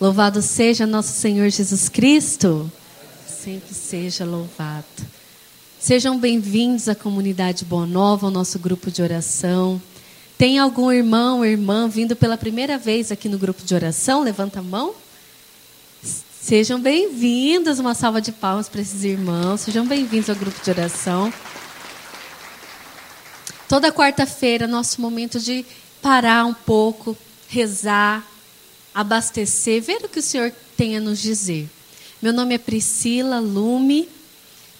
Louvado seja nosso Senhor Jesus Cristo. Sempre seja louvado. Sejam bem-vindos à comunidade Boa Nova, ao nosso grupo de oração. Tem algum irmão ou irmã vindo pela primeira vez aqui no grupo de oração? Levanta a mão. Sejam bem-vindos. Uma salva de palmas para esses irmãos. Sejam bem-vindos ao grupo de oração. Toda quarta-feira, nosso momento de parar um pouco, rezar, abastecer, ver o que o Senhor tem a nos dizer. Meu nome é Priscila Lume,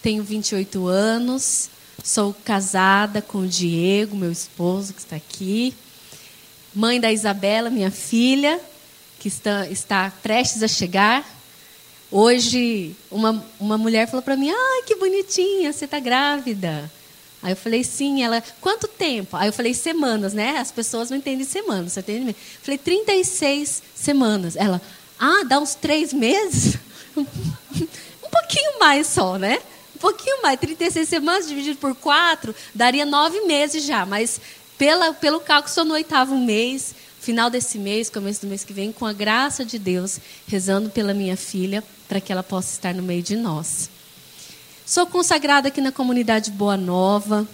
tenho 28 anos, sou casada com o Diego, meu esposo que está aqui, mãe da Isabela, minha filha, que está, está prestes a chegar. Hoje, uma, uma mulher falou para mim: Ai, que bonitinha, você está grávida. Aí eu falei, sim, ela, quanto tempo? Aí eu falei, semanas, né? As pessoas não entendem semanas, você entende? Falei, 36 semanas. Ela, ah, dá uns três meses? um pouquinho mais só, né? Um pouquinho mais. 36 semanas dividido por quatro, daria nove meses já. Mas pela, pelo cálculo, sou no oitavo mês, final desse mês, começo do mês que vem, com a graça de Deus, rezando pela minha filha, para que ela possa estar no meio de nós. Sou consagrada aqui na comunidade Boa Nova.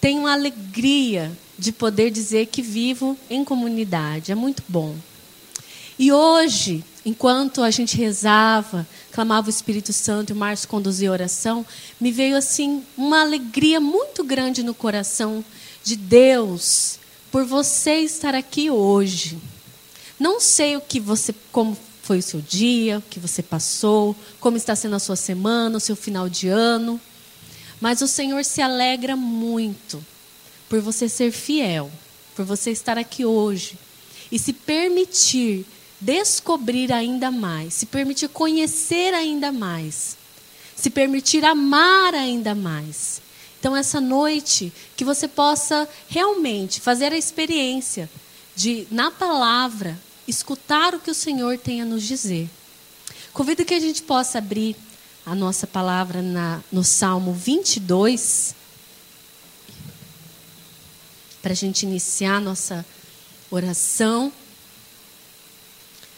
Tenho a alegria de poder dizer que vivo em comunidade. É muito bom. E hoje, enquanto a gente rezava, clamava o Espírito Santo e o Márcio conduzia a oração, me veio assim uma alegria muito grande no coração de Deus por você estar aqui hoje. Não sei o que você como foi o seu dia, o que você passou, como está sendo a sua semana, o seu final de ano. Mas o Senhor se alegra muito por você ser fiel, por você estar aqui hoje e se permitir descobrir ainda mais, se permitir conhecer ainda mais, se permitir amar ainda mais. Então, essa noite, que você possa realmente fazer a experiência de, na palavra, escutar o que o Senhor tem a nos dizer. Convido que a gente possa abrir a nossa palavra na, no Salmo 22, para a gente iniciar nossa oração.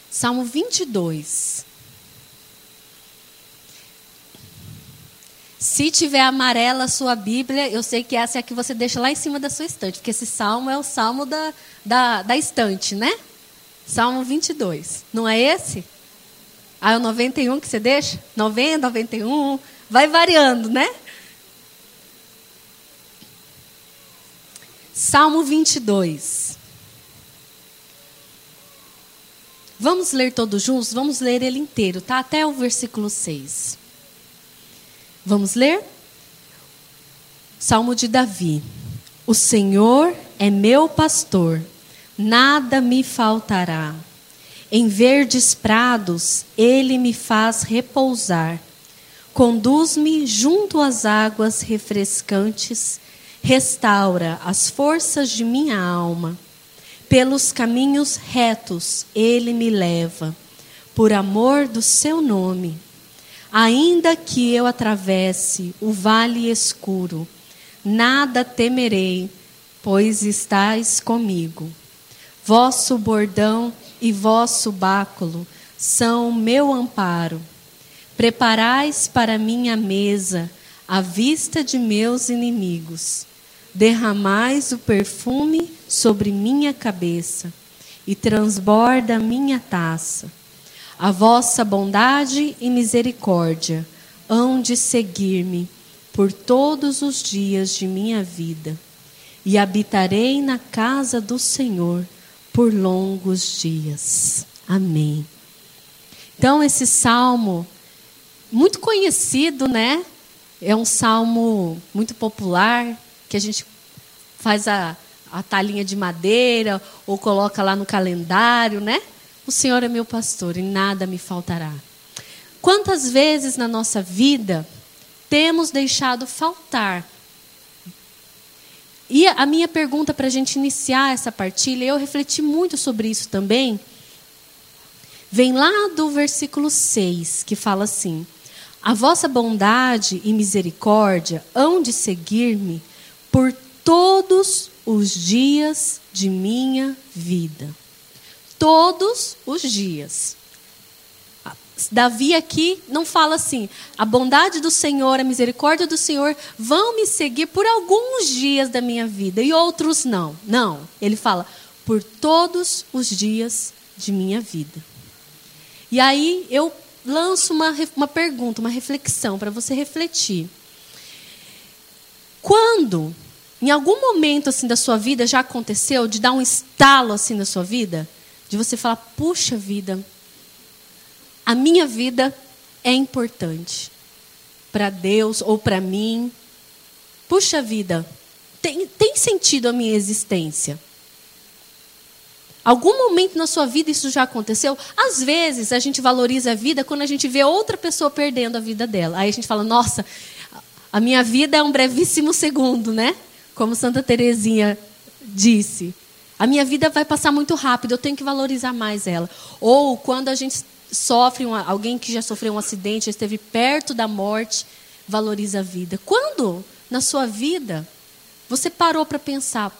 Salmo 22. Se tiver amarela a sua Bíblia, eu sei que essa é a que você deixa lá em cima da sua estante, porque esse salmo é o salmo da, da, da estante, né? Salmo 22. Não é esse? Ah, é o 91 que você deixa? 90, 91. Vai variando, né? Salmo 22. Vamos ler todos juntos? Vamos ler ele inteiro, tá? Até o versículo 6. Vamos ler? Salmo de Davi. O Senhor é meu pastor nada me faltará. Em verdes prados ele me faz repousar. Conduz-me junto às águas refrescantes, restaura as forças de minha alma. Pelos caminhos retos ele me leva, por amor do seu nome. Ainda que eu atravesse o vale escuro, nada temerei, pois estás comigo. Vosso bordão e vosso báculo são meu amparo. Preparais para minha mesa a vista de meus inimigos. Derramais o perfume sobre minha cabeça e transborda minha taça. A vossa bondade e misericórdia hão de seguir-me por todos os dias de minha vida, e habitarei na casa do Senhor por longos dias. Amém. Então, esse salmo, muito conhecido, né? É um salmo muito popular, que a gente faz a, a talinha de madeira ou coloca lá no calendário, né? O Senhor é meu pastor e nada me faltará. Quantas vezes na nossa vida temos deixado faltar e a minha pergunta para a gente iniciar essa partilha, eu refleti muito sobre isso também, vem lá do versículo 6, que fala assim: A vossa bondade e misericórdia hão de seguir-me por todos os dias de minha vida. Todos os dias. Davi aqui não fala assim: a bondade do Senhor, a misericórdia do Senhor vão me seguir por alguns dias da minha vida e outros não. Não. Ele fala: por todos os dias de minha vida. E aí eu lanço uma, uma pergunta, uma reflexão para você refletir. Quando, em algum momento assim da sua vida, já aconteceu de dar um estalo assim na sua vida? De você falar, puxa vida, a minha vida é importante para Deus ou para mim. Puxa vida, tem, tem sentido a minha existência. Algum momento na sua vida isso já aconteceu? Às vezes a gente valoriza a vida quando a gente vê outra pessoa perdendo a vida dela. Aí a gente fala, nossa, a minha vida é um brevíssimo segundo, né? Como Santa Teresinha disse. A minha vida vai passar muito rápido, eu tenho que valorizar mais ela. Ou quando a gente sofre, um, alguém que já sofreu um acidente, já esteve perto da morte, valoriza a vida. Quando na sua vida você parou para pensar,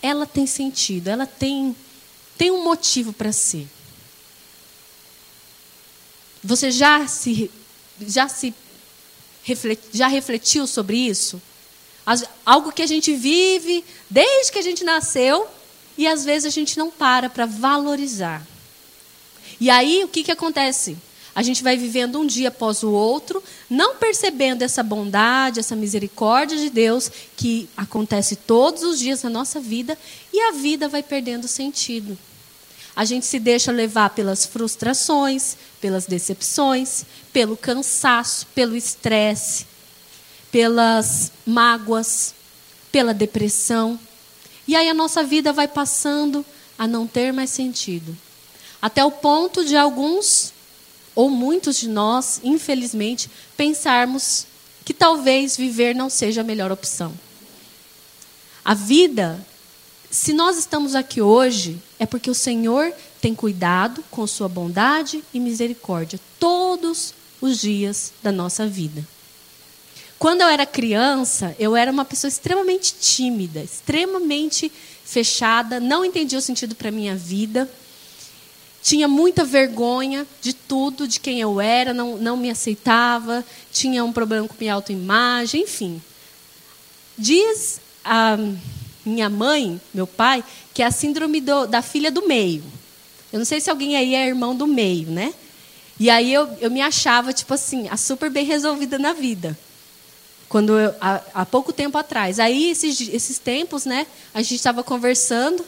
ela tem sentido, ela tem, tem um motivo para ser. Você já se, já se já refletiu sobre isso? Algo que a gente vive desde que a gente nasceu e às vezes a gente não para para valorizar. E aí o que, que acontece? A gente vai vivendo um dia após o outro, não percebendo essa bondade, essa misericórdia de Deus que acontece todos os dias na nossa vida e a vida vai perdendo sentido. A gente se deixa levar pelas frustrações, pelas decepções, pelo cansaço, pelo estresse, pelas mágoas, pela depressão. E aí a nossa vida vai passando a não ter mais sentido. Até o ponto de alguns, ou muitos de nós, infelizmente, pensarmos que talvez viver não seja a melhor opção. A vida se nós estamos aqui hoje, é porque o Senhor tem cuidado com sua bondade e misericórdia todos os dias da nossa vida. Quando eu era criança, eu era uma pessoa extremamente tímida, extremamente fechada, não entendia o sentido para minha vida. Tinha muita vergonha de tudo, de quem eu era, não, não me aceitava, tinha um problema com minha autoimagem, enfim. Diz a. Minha mãe, meu pai, que é a síndrome do, da filha do meio. Eu não sei se alguém aí é irmão do meio, né? E aí eu, eu me achava, tipo assim, a super bem resolvida na vida. Quando eu, há, há pouco tempo atrás. Aí, esses, esses tempos, né, a gente estava conversando,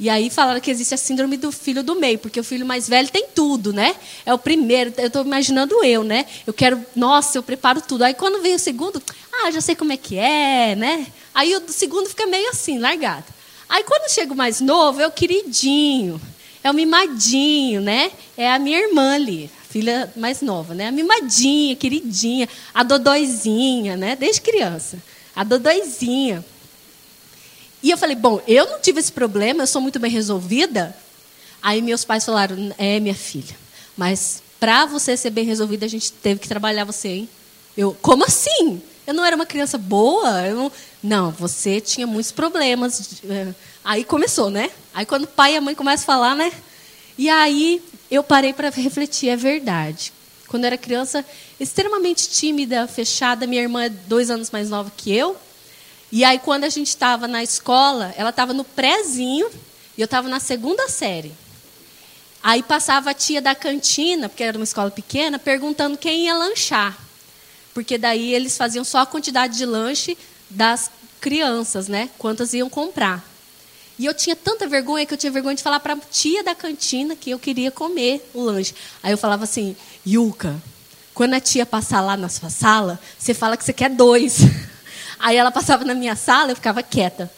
e aí falaram que existe a síndrome do filho do meio, porque o filho mais velho tem tudo, né? É o primeiro, eu estou imaginando eu, né? Eu quero, nossa, eu preparo tudo. Aí quando vem o segundo, ah, já sei como é que é, né? Aí o segundo fica meio assim, largado. Aí quando chega o mais novo, é o queridinho, é o mimadinho, né? É a minha irmã ali, filha mais nova, né? A mimadinha, queridinha, a dodóizinha, né? Desde criança. A dodóizinha. E eu falei, bom, eu não tive esse problema, eu sou muito bem resolvida. Aí meus pais falaram, é, minha filha, mas para você ser bem resolvida, a gente teve que trabalhar você, hein? Eu, como assim? Eu não era uma criança boa? Eu não... não, você tinha muitos problemas. É, aí começou, né? Aí quando o pai e a mãe começam a falar, né? E aí eu parei para refletir, é verdade. Quando eu era criança, extremamente tímida, fechada, minha irmã é dois anos mais nova que eu. E aí quando a gente estava na escola, ela estava no prézinho e eu estava na segunda série. Aí passava a tia da cantina, porque era uma escola pequena, perguntando quem ia lanchar porque daí eles faziam só a quantidade de lanche das crianças, né? Quantas iam comprar. E eu tinha tanta vergonha que eu tinha vergonha de falar para a tia da cantina que eu queria comer o lanche. Aí eu falava assim, Yuka, quando a tia passar lá na sua sala, você fala que você quer dois. Aí ela passava na minha sala, eu ficava quieta.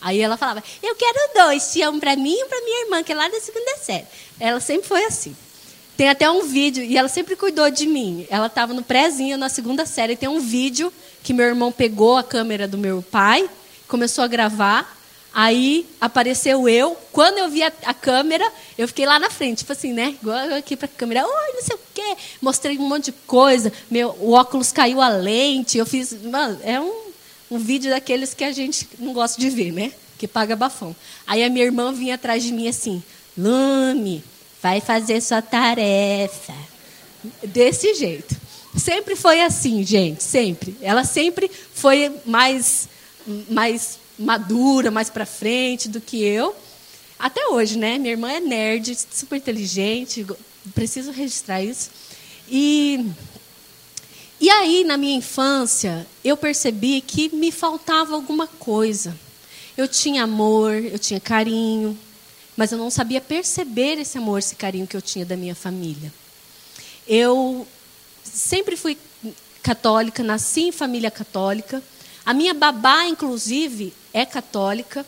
Aí ela falava, eu quero dois, tia, um para mim e um para minha irmã, que é lá da segunda série. Ela sempre foi assim. Tem até um vídeo, e ela sempre cuidou de mim. Ela estava no prézinho, na segunda série. Tem um vídeo que meu irmão pegou a câmera do meu pai, começou a gravar. Aí apareceu eu. Quando eu vi a, a câmera, eu fiquei lá na frente, tipo assim, né? Igual aqui para a câmera. Oi, não sei o quê. Mostrei um monte de coisa. Meu, o óculos caiu a lente. Eu fiz. Mano, é um, um vídeo daqueles que a gente não gosta de ver, né? Que paga bafão. Aí a minha irmã vinha atrás de mim assim: Lume, vai fazer sua tarefa. Desse jeito. Sempre foi assim, gente, sempre. Ela sempre foi mais, mais madura, mais para frente do que eu. Até hoje, né? Minha irmã é nerd, super inteligente, preciso registrar isso. E, e aí, na minha infância, eu percebi que me faltava alguma coisa. Eu tinha amor, eu tinha carinho, mas eu não sabia perceber esse amor, esse carinho que eu tinha da minha família. Eu sempre fui católica, nasci em família católica. A minha babá, inclusive, é católica.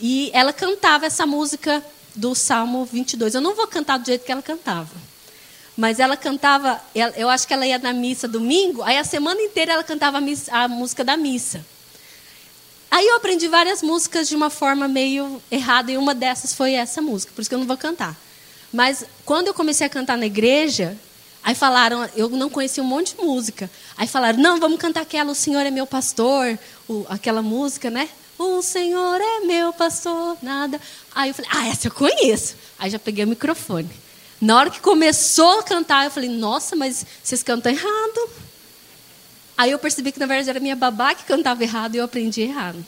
E ela cantava essa música do Salmo 22. Eu não vou cantar do jeito que ela cantava. Mas ela cantava, eu acho que ela ia na missa domingo, aí a semana inteira ela cantava a, missa, a música da missa. Aí eu aprendi várias músicas de uma forma meio errada, e uma dessas foi essa música, por isso que eu não vou cantar. Mas quando eu comecei a cantar na igreja, Aí falaram, eu não conhecia um monte de música. Aí falaram, não, vamos cantar aquela, o Senhor é meu pastor, o, aquela música, né? O Senhor é meu pastor, nada. Aí eu falei, ah, essa eu conheço. Aí já peguei o microfone. Na hora que começou a cantar, eu falei, nossa, mas vocês cantam errado. Aí eu percebi que na verdade era minha babá que cantava errado e eu aprendi errado.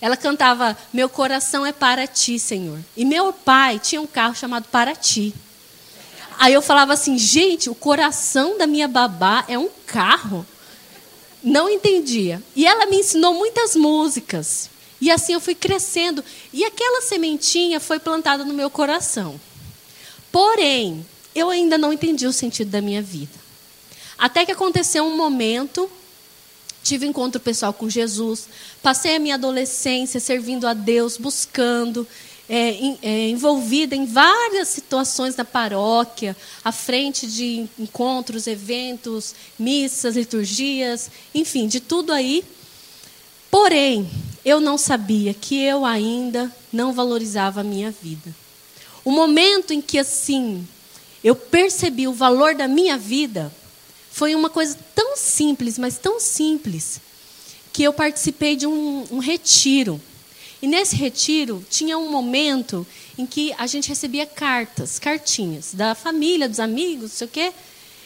Ela cantava, meu coração é para ti, Senhor. E meu pai tinha um carro chamado Para Ti. Aí eu falava assim, gente, o coração da minha babá é um carro. Não entendia. E ela me ensinou muitas músicas. E assim eu fui crescendo. E aquela sementinha foi plantada no meu coração. Porém, eu ainda não entendi o sentido da minha vida. Até que aconteceu um momento, tive encontro pessoal com Jesus, passei a minha adolescência servindo a Deus, buscando, é, é, envolvida em várias situações da paróquia, à frente de encontros, eventos, missas, liturgias, enfim, de tudo aí. Porém, eu não sabia que eu ainda não valorizava a minha vida. O momento em que assim eu percebi o valor da minha vida foi uma coisa tão simples, mas tão simples, que eu participei de um, um retiro e nesse retiro tinha um momento em que a gente recebia cartas, cartinhas da família, dos amigos, não sei o quê.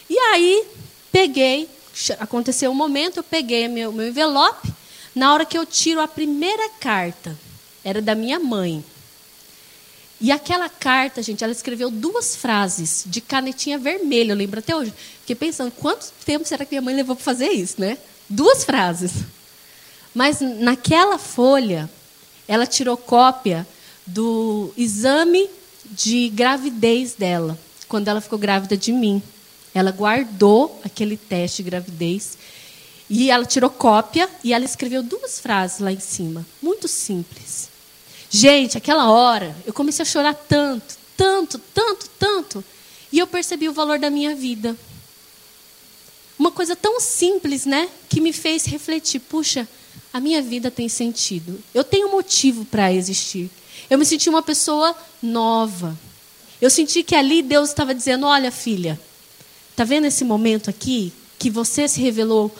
E aí peguei, aconteceu um momento, eu peguei meu, meu envelope. Na hora que eu tiro a primeira carta, era da minha mãe. E aquela carta, gente, ela escreveu duas frases de canetinha vermelha, eu lembro até hoje. Fiquei pensando, quanto tempo será que minha mãe levou para fazer isso, né? Duas frases. Mas naquela folha, ela tirou cópia do exame de gravidez dela, quando ela ficou grávida de mim. Ela guardou aquele teste de gravidez e ela tirou cópia e ela escreveu duas frases lá em cima, muito simples. Gente, aquela hora eu comecei a chorar tanto, tanto, tanto, tanto, e eu percebi o valor da minha vida. Uma coisa tão simples, né, que me fez refletir, puxa, a minha vida tem sentido. Eu tenho motivo para existir. Eu me senti uma pessoa nova. Eu senti que ali Deus estava dizendo: Olha, filha, está vendo esse momento aqui que você se revelou,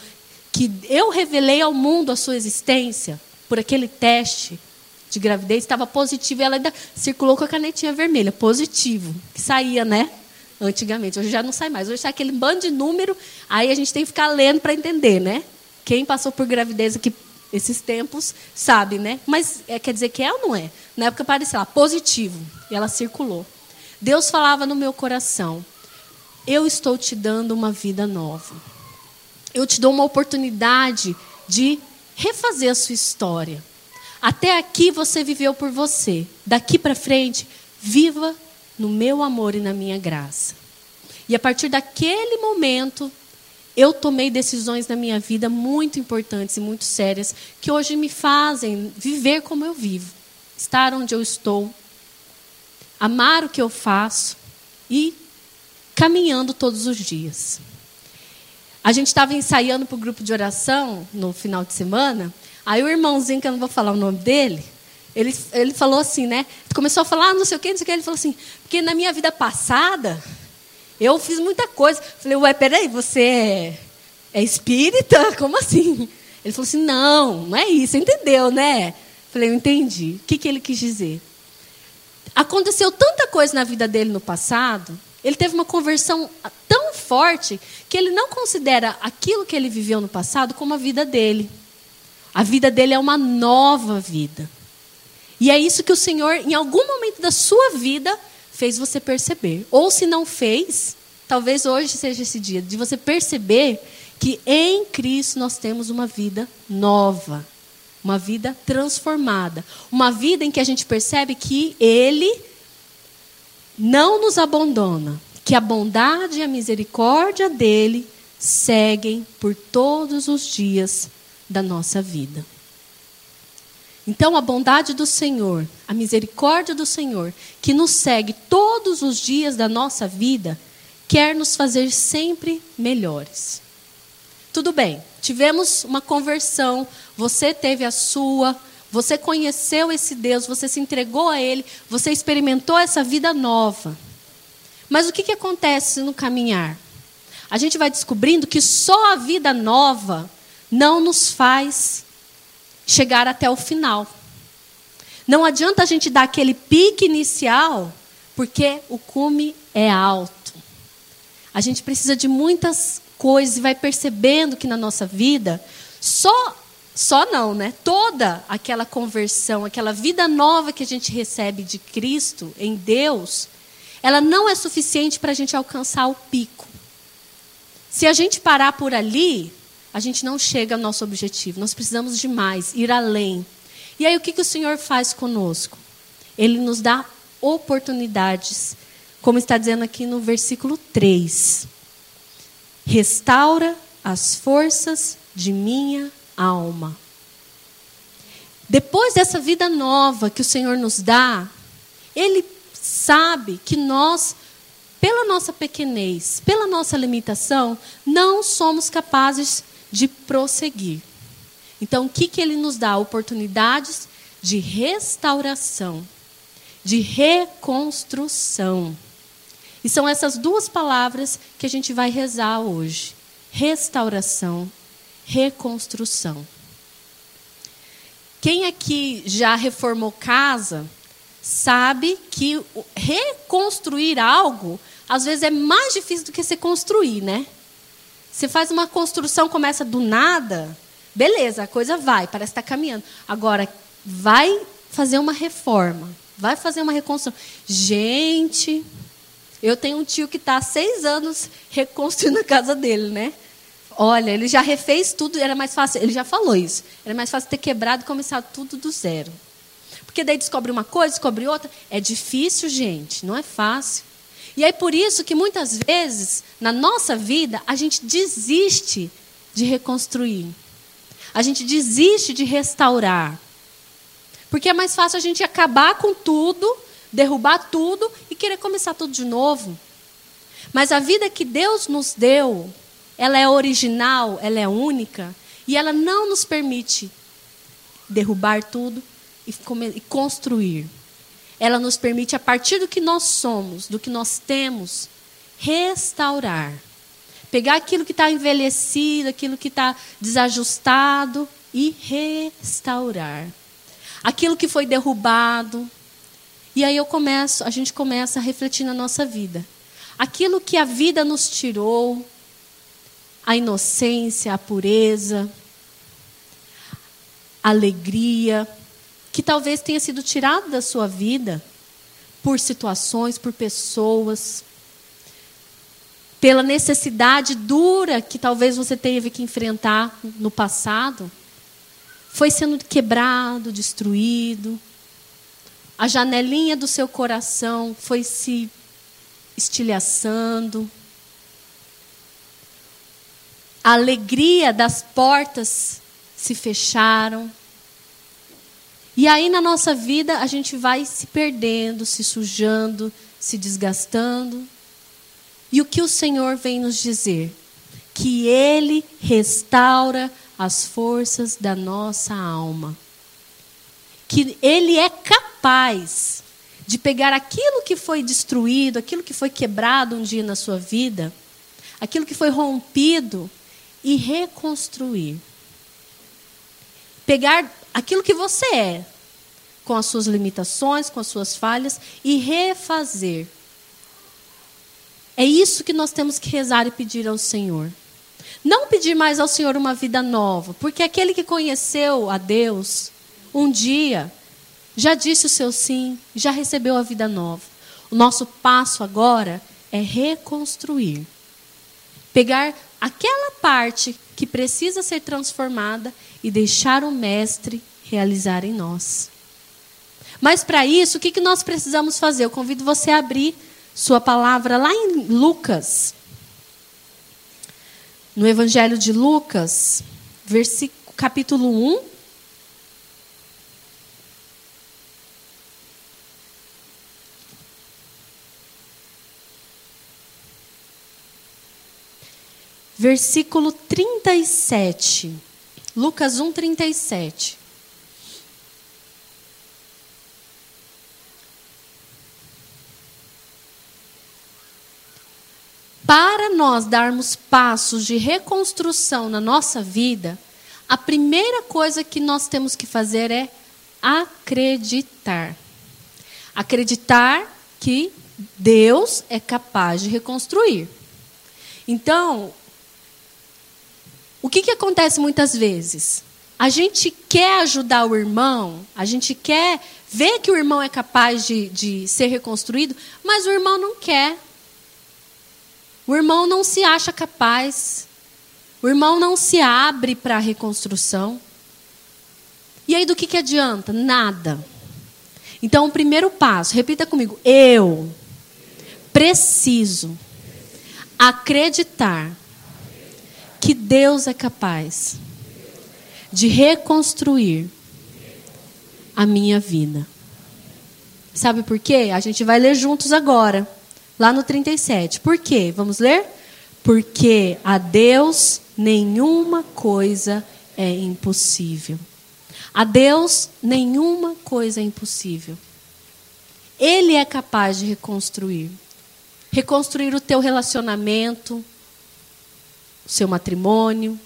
que eu revelei ao mundo a sua existência por aquele teste de gravidez, estava positivo e ela ainda circulou com a canetinha vermelha, positivo, que saía, né? Antigamente, hoje já não sai mais. Hoje sai aquele bando de número, aí a gente tem que ficar lendo para entender, né? Quem passou por gravidez aqui esses tempos, sabe, né? Mas é, quer dizer que é ou não é? Na época parecia lá, positivo, e ela circulou. Deus falava no meu coração: Eu estou te dando uma vida nova. Eu te dou uma oportunidade de refazer a sua história. Até aqui você viveu por você. Daqui para frente, viva no meu amor e na minha graça. E a partir daquele momento, eu tomei decisões na minha vida muito importantes e muito sérias que hoje me fazem viver como eu vivo, estar onde eu estou, amar o que eu faço e caminhando todos os dias. A gente estava ensaiando para o grupo de oração no final de semana. Aí o irmãozinho, que eu não vou falar o nome dele, ele, ele falou assim, né? Começou a falar, ah, não sei o quê, não sei o quê. Ele falou assim, porque na minha vida passada, eu fiz muita coisa. Falei, ué, peraí, você é, é espírita? Como assim? Ele falou assim, não, não é isso, entendeu, né? Falei, eu entendi. O que, que ele quis dizer? Aconteceu tanta coisa na vida dele no passado, ele teve uma conversão tão forte que ele não considera aquilo que ele viveu no passado como a vida dele. A vida dele é uma nova vida. E é isso que o Senhor, em algum momento da sua vida, fez você perceber. Ou se não fez, talvez hoje seja esse dia de você perceber que em Cristo nós temos uma vida nova, uma vida transformada, uma vida em que a gente percebe que Ele não nos abandona, que a bondade e a misericórdia dele seguem por todos os dias da nossa vida. Então, a bondade do Senhor, a misericórdia do Senhor, que nos segue todos os dias da nossa vida, quer nos fazer sempre melhores. Tudo bem, tivemos uma conversão, você teve a sua, você conheceu esse Deus, você se entregou a Ele, você experimentou essa vida nova. Mas o que, que acontece no caminhar? A gente vai descobrindo que só a vida nova não nos faz chegar até o final. Não adianta a gente dar aquele pique inicial, porque o cume é alto. A gente precisa de muitas coisas e vai percebendo que na nossa vida, só só não, né? Toda aquela conversão, aquela vida nova que a gente recebe de Cristo em Deus, ela não é suficiente para a gente alcançar o pico. Se a gente parar por ali, a gente não chega ao nosso objetivo. Nós precisamos de mais, ir além. E aí o que, que o Senhor faz conosco? Ele nos dá oportunidades, como está dizendo aqui no versículo 3. Restaura as forças de minha alma. Depois dessa vida nova que o Senhor nos dá, Ele sabe que nós, pela nossa pequenez, pela nossa limitação, não somos capazes de prosseguir. Então, o que, que Ele nos dá? Oportunidades de restauração, de reconstrução. E são essas duas palavras que a gente vai rezar hoje: restauração reconstrução. Quem aqui já reformou casa sabe que reconstruir algo às vezes é mais difícil do que se construir, né? Você faz uma construção, começa do nada, beleza, a coisa vai, parece estar tá caminhando. Agora, vai fazer uma reforma, vai fazer uma reconstrução. Gente, eu tenho um tio que está há seis anos reconstruindo a casa dele, né? Olha, ele já refez tudo, era mais fácil, ele já falou isso. Era mais fácil ter quebrado e começar tudo do zero. Porque daí descobre uma coisa, descobre outra. É difícil, gente, não é fácil. E é por isso que muitas vezes, na nossa vida, a gente desiste de reconstruir. A gente desiste de restaurar. Porque é mais fácil a gente acabar com tudo, derrubar tudo e querer começar tudo de novo. Mas a vida que Deus nos deu, ela é original, ela é única, e ela não nos permite derrubar tudo e, construir. Ela nos permite, a partir do que nós somos, do que nós temos, restaurar. Pegar aquilo que está envelhecido, aquilo que está desajustado e restaurar. Aquilo que foi derrubado. E aí eu começo, a gente começa a refletir na nossa vida. Aquilo que a vida nos tirou, a inocência, a pureza, a alegria, que talvez tenha sido tirado da sua vida por situações, por pessoas, pela necessidade dura que talvez você teve que enfrentar no passado, foi sendo quebrado, destruído. A janelinha do seu coração foi se estilhaçando a alegria das portas se fecharam. E aí na nossa vida a gente vai se perdendo, se sujando, se desgastando. E o que o Senhor vem nos dizer? Que Ele restaura as forças da nossa alma. Que Ele é capaz de pegar aquilo que foi destruído, aquilo que foi quebrado um dia na sua vida, aquilo que foi rompido, e reconstruir. Pegar aquilo que você é, com as suas limitações, com as suas falhas, e refazer. É isso que nós temos que rezar e pedir ao Senhor. Não pedir mais ao Senhor uma vida nova, porque aquele que conheceu a Deus um dia já disse o seu sim, já recebeu a vida nova. O nosso passo agora é reconstruir. Pegar aquela parte que precisa ser transformada e deixar o Mestre realizar em nós. Mas para isso, o que, que nós precisamos fazer? Eu convido você a abrir sua palavra lá em Lucas. No Evangelho de Lucas, capítulo 1. Versículo 37. Lucas 1, 37. para nós darmos passos de reconstrução na nossa vida, a primeira coisa que nós temos que fazer é acreditar. Acreditar que Deus é capaz de reconstruir. Então, o que, que acontece muitas vezes? A gente quer ajudar o irmão, a gente quer ver que o irmão é capaz de, de ser reconstruído, mas o irmão não quer. O irmão não se acha capaz. O irmão não se abre para a reconstrução. E aí do que, que adianta? Nada. Então, o primeiro passo, repita comigo: eu preciso acreditar que Deus é capaz de reconstruir a minha vida. Sabe por quê? A gente vai ler juntos agora lá no 37. Por quê? Vamos ler? Porque a Deus nenhuma coisa é impossível. A Deus nenhuma coisa é impossível. Ele é capaz de reconstruir. Reconstruir o teu relacionamento, seu matrimônio,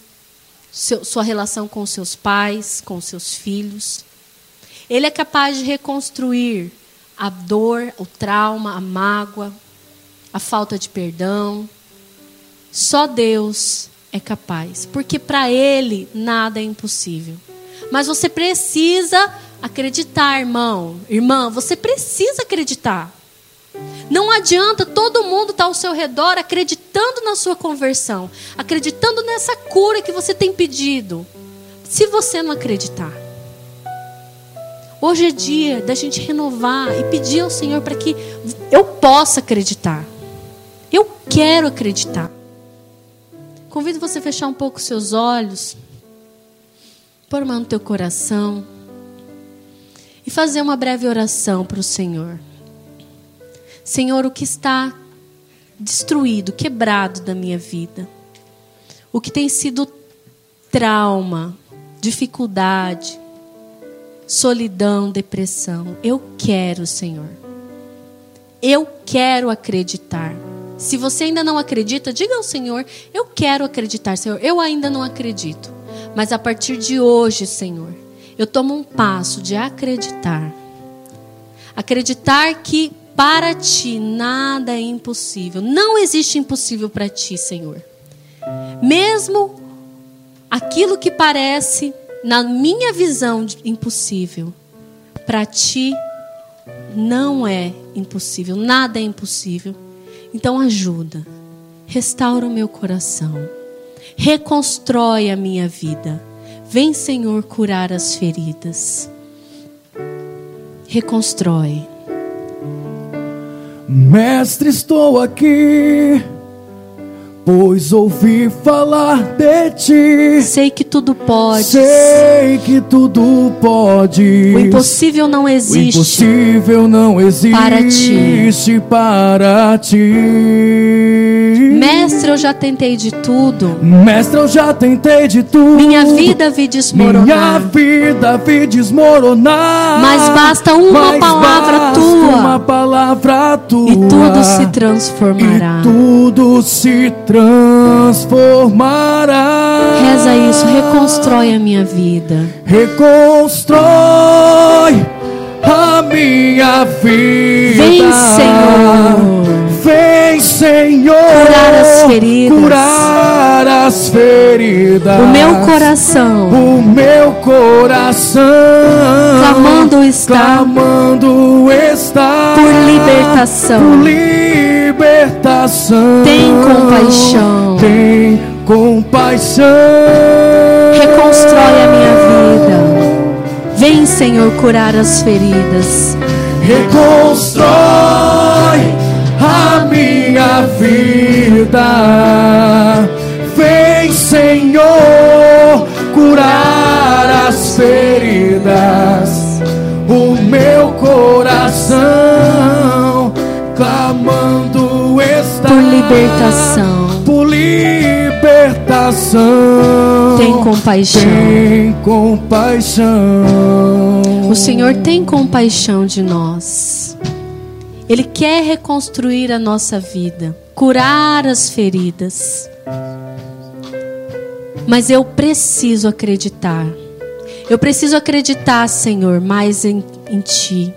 seu, sua relação com seus pais, com seus filhos. Ele é capaz de reconstruir a dor, o trauma, a mágoa, a falta de perdão. Só Deus é capaz, porque para Ele nada é impossível. Mas você precisa acreditar, irmão, irmã, você precisa acreditar. Não adianta todo mundo estar ao seu redor acreditando na sua conversão, acreditando nessa cura que você tem pedido, se você não acreditar. Hoje é dia da gente renovar e pedir ao Senhor para que eu possa acreditar. Eu quero acreditar. Convido você a fechar um pouco seus olhos, pôr mão no teu coração e fazer uma breve oração para o Senhor. Senhor, o que está destruído, quebrado da minha vida, o que tem sido trauma, dificuldade, solidão, depressão, eu quero, Senhor. Eu quero acreditar. Se você ainda não acredita, diga ao Senhor: Eu quero acreditar, Senhor. Eu ainda não acredito. Mas a partir de hoje, Senhor, eu tomo um passo de acreditar. Acreditar que para ti nada é impossível. Não existe impossível para ti, Senhor. Mesmo aquilo que parece, na minha visão, impossível, para ti não é impossível. Nada é impossível. Então ajuda, restaura o meu coração, reconstrói a minha vida. Vem, Senhor, curar as feridas. Reconstrói. Mestre, estou aqui Pois ouvi falar de ti. Sei que tudo pode. Sei que tudo pode. O impossível não existe. O impossível não existe para ti. Para ti. Mestre, eu já tentei de tudo. Mestre, eu já tentei de tudo. Minha vida vi desmoronar. Minha vida vi desmoronar. Mas basta uma Mas palavra basta tua. Uma palavra tua. E tudo se transformará. E tudo se transformará transformará. Reza isso, reconstrói a minha vida. Reconstrói a minha vida. Vem, Senhor. Vem, Senhor, Curar as feridas. curar as feridas. O meu coração o meu coração Clamando está. clamando está Por libertação. por libertação. Tem compaixão. Tem compaixão. reconstrói a minha vida. Vem, Senhor, curar as feridas. reconstrói a minha vida. Vem, Senhor, curar as feridas. Libertação. por libertação. Tem compaixão. Tem compaixão. O Senhor tem compaixão de nós. Ele quer reconstruir a nossa vida, curar as feridas. Mas eu preciso acreditar. Eu preciso acreditar, Senhor, mais em, em Ti.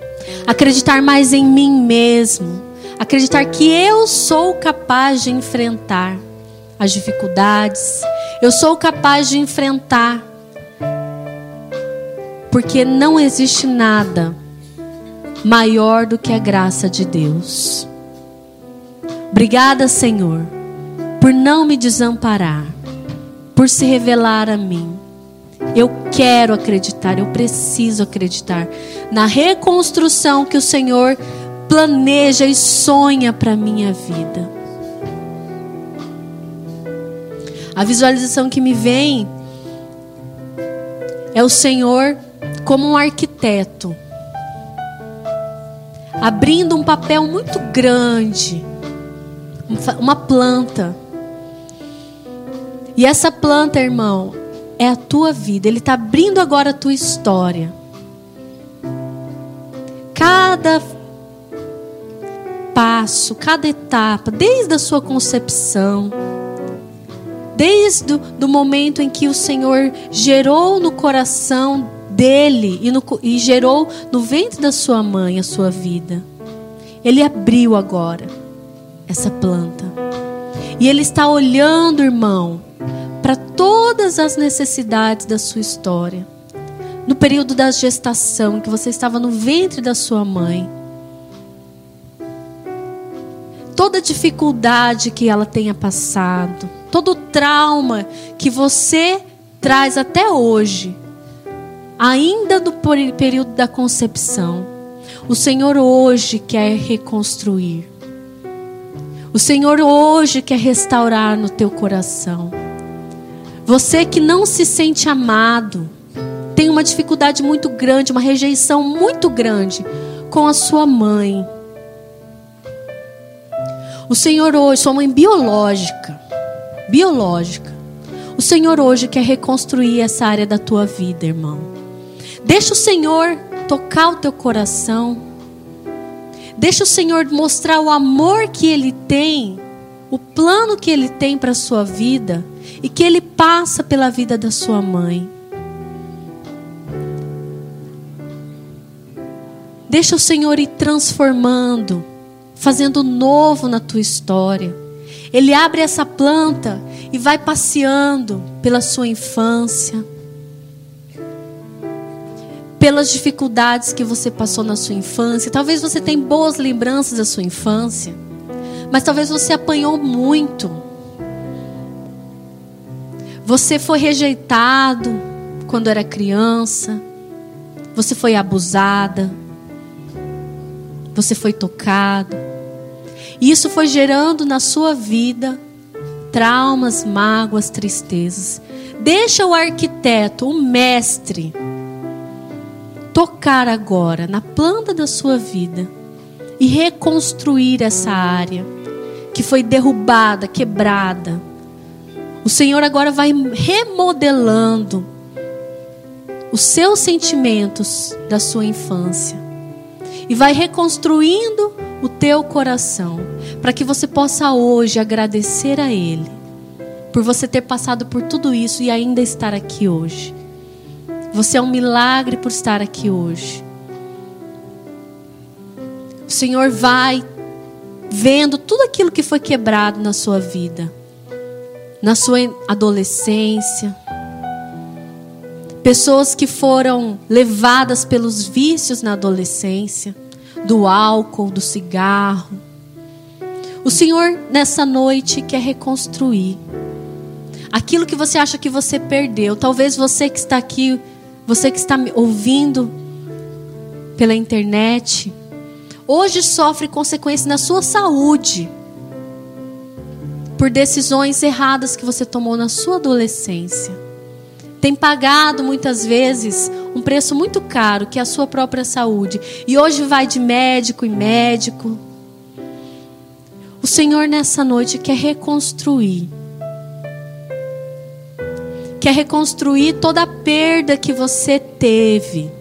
Acreditar mais em mim mesmo. Acreditar que eu sou capaz de enfrentar as dificuldades. Eu sou capaz de enfrentar. Porque não existe nada maior do que a graça de Deus. Obrigada, Senhor, por não me desamparar, por se revelar a mim. Eu quero acreditar, eu preciso acreditar na reconstrução que o Senhor planeja e sonha para minha vida. A visualização que me vem é o Senhor como um arquiteto, abrindo um papel muito grande, uma planta. E essa planta, irmão, é a tua vida. Ele está abrindo agora a tua história. Cada passo, cada etapa, desde a sua concepção, desde o momento em que o Senhor gerou no coração dele e, no, e gerou no ventre da sua mãe a sua vida. Ele abriu agora essa planta. E ele está olhando, irmão, para todas as necessidades da sua história. No período da gestação, que você estava no ventre da sua mãe. Toda dificuldade que ela tenha passado, todo trauma que você traz até hoje, ainda do período da concepção, o Senhor hoje quer reconstruir. O Senhor hoje quer restaurar no teu coração. Você que não se sente amado, tem uma dificuldade muito grande, uma rejeição muito grande com a sua mãe. O Senhor hoje, sua mãe biológica, biológica. O Senhor hoje quer reconstruir essa área da tua vida, irmão. Deixa o Senhor tocar o teu coração. Deixa o Senhor mostrar o amor que Ele tem, o plano que Ele tem para a sua vida e que Ele passa pela vida da sua mãe. Deixa o Senhor ir transformando, fazendo novo na tua história. Ele abre essa planta e vai passeando pela sua infância, pelas dificuldades que você passou na sua infância. Talvez você tenha boas lembranças da sua infância, mas talvez você apanhou muito. Você foi rejeitado quando era criança. Você foi abusada. Você foi tocado. E isso foi gerando na sua vida traumas, mágoas, tristezas. Deixa o arquiteto, o mestre, tocar agora na planta da sua vida e reconstruir essa área que foi derrubada, quebrada. O Senhor agora vai remodelando os seus sentimentos da sua infância e vai reconstruindo o teu coração, para que você possa hoje agradecer a Ele por você ter passado por tudo isso e ainda estar aqui hoje. Você é um milagre por estar aqui hoje. O Senhor vai vendo tudo aquilo que foi quebrado na sua vida, na sua adolescência. Pessoas que foram levadas pelos vícios na adolescência, do álcool, do cigarro. O Senhor, nessa noite, quer reconstruir aquilo que você acha que você perdeu. Talvez você que está aqui, você que está me ouvindo pela internet, hoje sofre consequências na sua saúde por decisões erradas que você tomou na sua adolescência. Tem pagado muitas vezes um preço muito caro, que é a sua própria saúde. E hoje vai de médico em médico. O Senhor nessa noite quer reconstruir quer reconstruir toda a perda que você teve.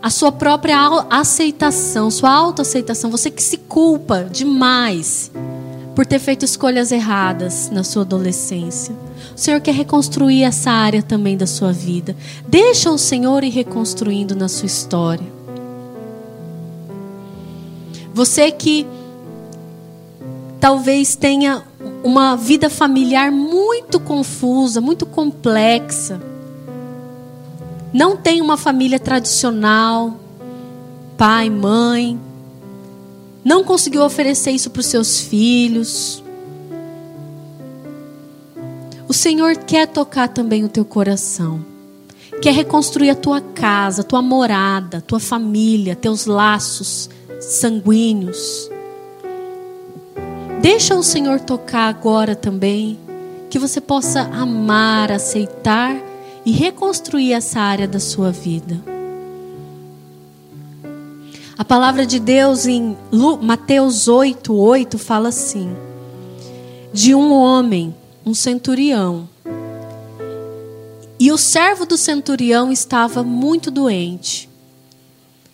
A sua própria aceitação, sua autoaceitação, você que se culpa demais por ter feito escolhas erradas na sua adolescência. O Senhor quer reconstruir essa área também da sua vida. Deixa o Senhor ir reconstruindo na sua história. Você que talvez tenha uma vida familiar muito confusa, muito complexa. Não tem uma família tradicional, pai, mãe. Não conseguiu oferecer isso para os seus filhos. O Senhor quer tocar também o teu coração. Quer reconstruir a tua casa, tua morada, tua família, teus laços sanguíneos. Deixa o Senhor tocar agora também, que você possa amar, aceitar e reconstruir essa área da sua vida. A palavra de Deus em Mateus 8, 8 fala assim: De um homem, um centurião, e o servo do centurião estava muito doente.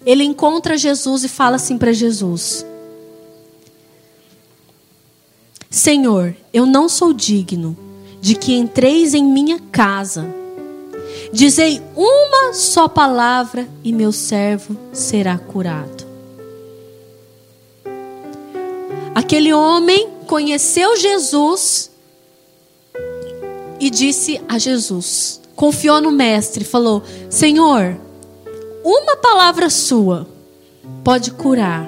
Ele encontra Jesus e fala assim para Jesus: Senhor, eu não sou digno de que entreis em minha casa. Dizei uma só palavra e meu servo será curado. Aquele homem conheceu Jesus e disse a Jesus, confiou no Mestre, falou: Senhor, uma palavra sua pode curar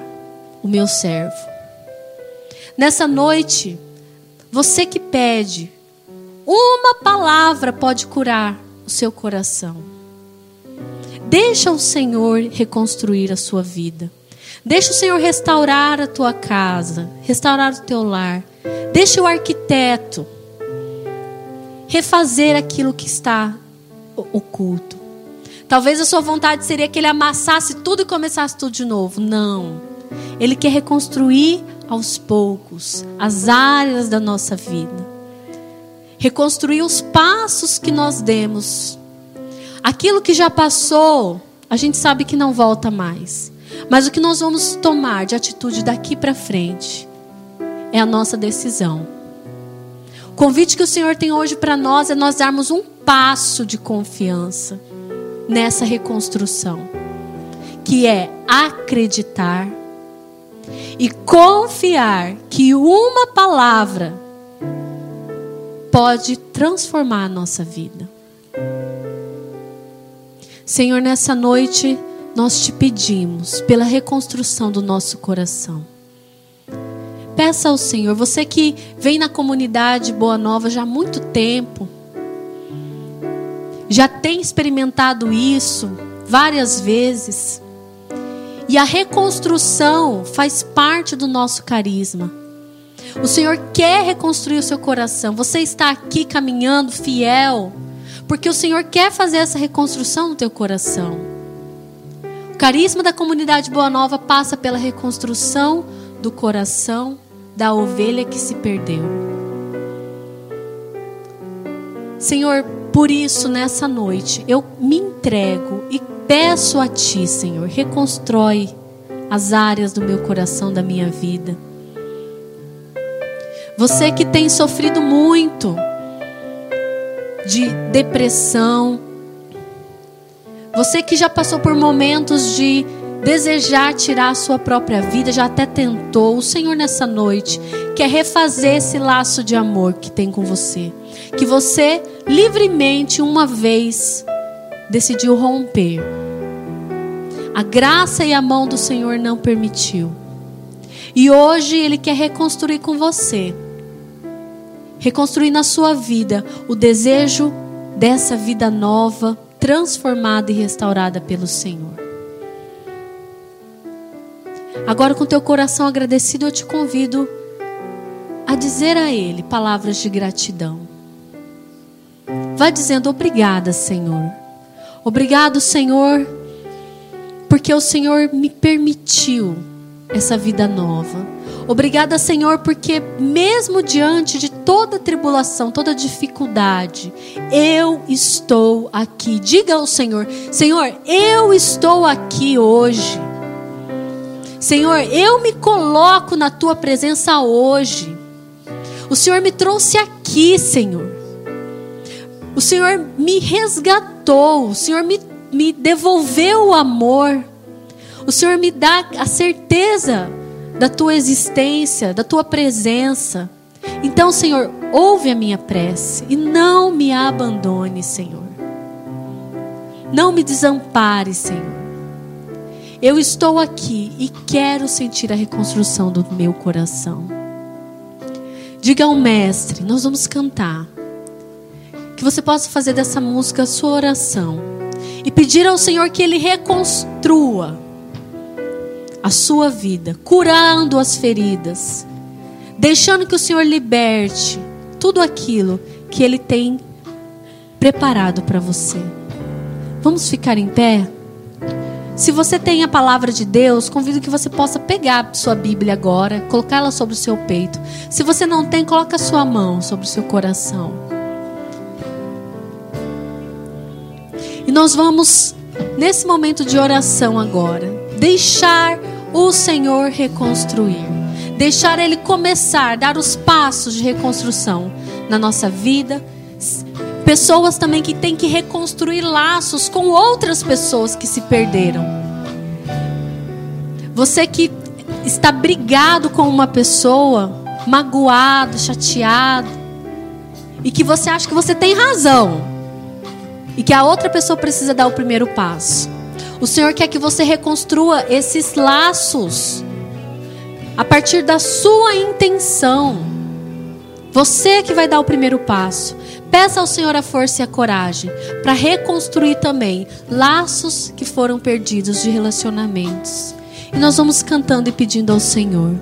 o meu servo. Nessa noite, você que pede, uma palavra pode curar o seu coração. Deixa o Senhor reconstruir a sua vida. Deixa o Senhor restaurar a tua casa, restaurar o teu lar. Deixa o arquiteto refazer aquilo que está oculto. Talvez a sua vontade seria que ele amassasse tudo e começasse tudo de novo. Não. Ele quer reconstruir aos poucos as áreas da nossa vida. Reconstruir os passos que nós demos. Aquilo que já passou, a gente sabe que não volta mais. Mas o que nós vamos tomar de atitude daqui para frente é a nossa decisão. Convite que o Senhor tem hoje para nós é nós darmos um passo de confiança nessa reconstrução, que é acreditar e confiar que uma palavra pode transformar a nossa vida. Senhor, nessa noite nós te pedimos pela reconstrução do nosso coração. Peça ao Senhor, você que vem na comunidade Boa Nova já há muito tempo, já tem experimentado isso várias vezes. E a reconstrução faz parte do nosso carisma. O Senhor quer reconstruir o seu coração. Você está aqui caminhando fiel, porque o Senhor quer fazer essa reconstrução no teu coração. O carisma da comunidade Boa Nova passa pela reconstrução do coração da ovelha que se perdeu. Senhor, por isso nessa noite eu me entrego e peço a Ti, Senhor, reconstrói as áreas do meu coração, da minha vida. Você que tem sofrido muito de depressão, você que já passou por momentos de desejar tirar a sua própria vida, já até tentou, o Senhor nessa noite quer refazer esse laço de amor que tem com você. Que você livremente, uma vez, decidiu romper. A graça e a mão do Senhor não permitiu. E hoje Ele quer reconstruir com você. Reconstruir na sua vida o desejo dessa vida nova, transformada e restaurada pelo Senhor. Agora, com teu coração agradecido, eu te convido a dizer a Ele palavras de gratidão. Vá dizendo: Obrigada, Senhor. Obrigado, Senhor, porque o Senhor me permitiu essa vida nova. Obrigada, Senhor, porque mesmo diante de toda tribulação, toda dificuldade, eu estou aqui. Diga ao Senhor: Senhor, eu estou aqui hoje. Senhor, eu me coloco na tua presença hoje. O Senhor me trouxe aqui, Senhor. O Senhor me resgatou. O Senhor me, me devolveu o amor. O Senhor me dá a certeza da tua existência, da tua presença. Então, Senhor, ouve a minha prece e não me abandone, Senhor. Não me desampare, Senhor. Eu estou aqui e quero sentir a reconstrução do meu coração. Diga ao Mestre, nós vamos cantar. Que você possa fazer dessa música a sua oração. E pedir ao Senhor que Ele reconstrua a sua vida, curando as feridas, deixando que o Senhor liberte tudo aquilo que Ele tem preparado para você. Vamos ficar em pé? Se você tem a palavra de Deus, convido que você possa pegar sua Bíblia agora, colocar ela sobre o seu peito. Se você não tem, coloca a sua mão sobre o seu coração. E nós vamos, nesse momento de oração agora, deixar o Senhor reconstruir. Deixar Ele começar, dar os passos de reconstrução na nossa vida Pessoas também que têm que reconstruir laços com outras pessoas que se perderam. Você que está brigado com uma pessoa, magoado, chateado, e que você acha que você tem razão, e que a outra pessoa precisa dar o primeiro passo. O Senhor quer que você reconstrua esses laços a partir da sua intenção. Você que vai dar o primeiro passo. Peça ao Senhor a força e a coragem para reconstruir também laços que foram perdidos de relacionamentos. E nós vamos cantando e pedindo ao Senhor: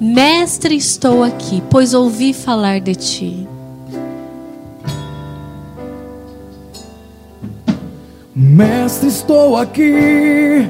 Mestre, estou aqui, pois ouvi falar de ti. Mestre, estou aqui